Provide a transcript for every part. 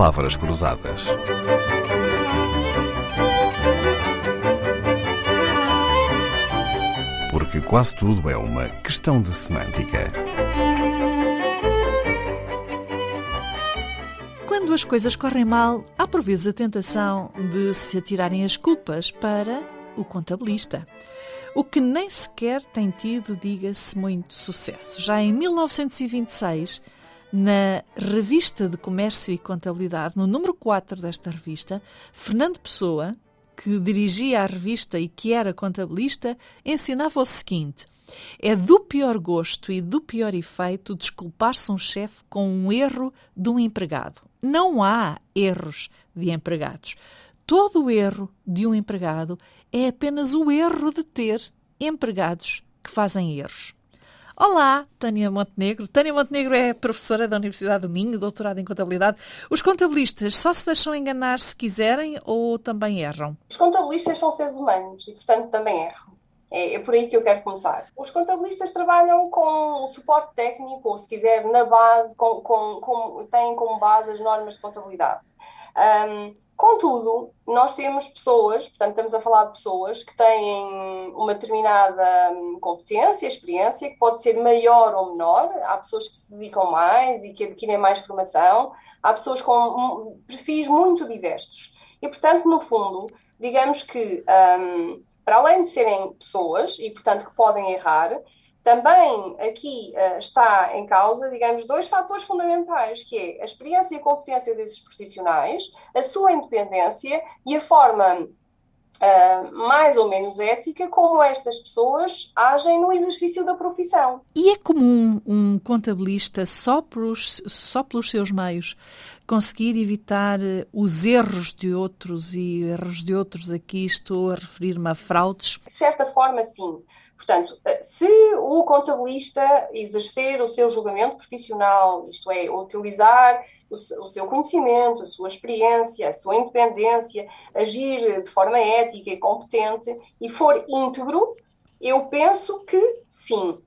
Palavras Cruzadas. Porque quase tudo é uma questão de semântica. Quando as coisas correm mal, há por vezes a tentação de se atirarem as culpas para o contabilista. O que nem sequer tem tido, diga-se, muito sucesso. Já em 1926, na Revista de Comércio e Contabilidade, no número 4 desta revista, Fernando Pessoa, que dirigia a revista e que era contabilista, ensinava o seguinte: é do pior gosto e do pior efeito desculpar-se um chefe com um erro de um empregado. Não há erros de empregados. Todo o erro de um empregado é apenas o erro de ter empregados que fazem erros. Olá, Tânia Montenegro. Tânia Montenegro é professora da Universidade do Minho, doutorada em contabilidade. Os contabilistas só se deixam enganar se quiserem ou também erram? Os contabilistas são seres humanos e, portanto, também erram. É, é, por aí que eu quero começar. Os contabilistas trabalham com o suporte técnico, ou se quiser, na base, com, com, com, têm como base as normas de contabilidade. Um, Contudo, nós temos pessoas, portanto, estamos a falar de pessoas que têm uma determinada hum, competência, experiência, que pode ser maior ou menor. Há pessoas que se dedicam mais e que adquirem mais formação, há pessoas com perfis muito diversos. E, portanto, no fundo, digamos que, um, para além de serem pessoas e, portanto, que podem errar, também aqui uh, está em causa, digamos, dois fatores fundamentais, que é a experiência e a competência desses profissionais, a sua independência e a forma uh, mais ou menos ética como estas pessoas agem no exercício da profissão. E é comum um contabilista, só, pelos, só pelos seus meios, conseguir evitar eh, os erros de outros e erros de outros, aqui estou a referir-me a fraudes? De certa forma, sim. Portanto, eh, se o contabilista exercer o seu julgamento profissional, isto é, utilizar o, seu conhecimento, a sua experiência, a sua independência, agir de forma ética e competente e for íntegro, eu penso que sim.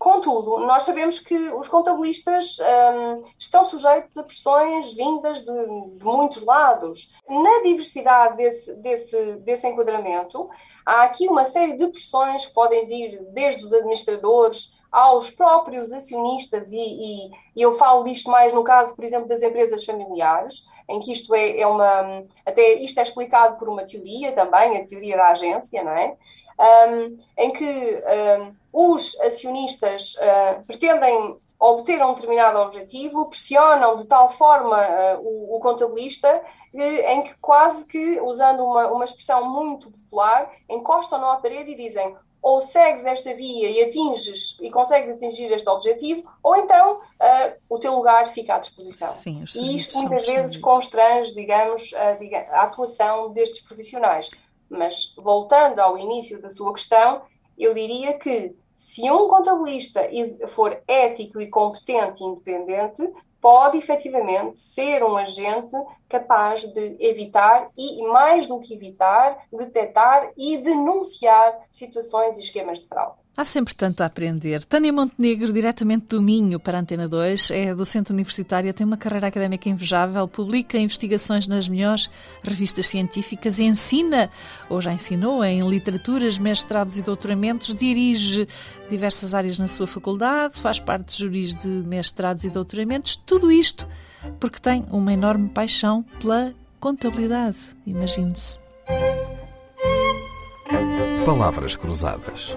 Contudo, nós sabemos que os contabilistas um, estão sujeitos a pressões vindas de, de muitos lados. Na diversidade desse, desse, desse enquadramento, há aqui uma série de pressões que podem vir desde os administradores aos próprios acionistas, e, e, e, eu falo disto mais no caso, por exemplo, das empresas familiares, em que isto é, é, uma. Até isto é explicado por uma teoria também, a teoria da agência, não é? Um, em que um, os acionistas uh, pretendem obter um determinado objetivo, pressionam de tal forma uh, o, o, contabilista em que quase que, usando uma, uma expressão muito popular, encostam na parede e dizem ou segues esta via e atinges e consegues atingir este objetivo, ou então uh, o teu lugar fica à disposição. Sim, e isto muitas vezes constrange, digamos, a, a atuação destes profissionais. Mas voltando ao início da sua questão, eu diria que se um contabilista for ético e competente e independente, pode efetivamente ser um agente capaz de evitar e, mais do que evitar, detectar e denunciar situações e esquemas de fraude. Há sempre tanto a aprender. Tânia Montenegro, diretamente do Minho para a Antena 2, é docente universitária, tem uma carreira académica invejável, publica investigações nas melhores revistas científicas ensina, ou já ensinou, em literaturas, mestrados e doutoramentos, dirige diversas áreas na sua faculdade, faz parte de juris de mestrados e doutoramentos, tudo isto porque tem uma enorme paixão pela contabilidade, imagine-se. Palavras Cruzadas,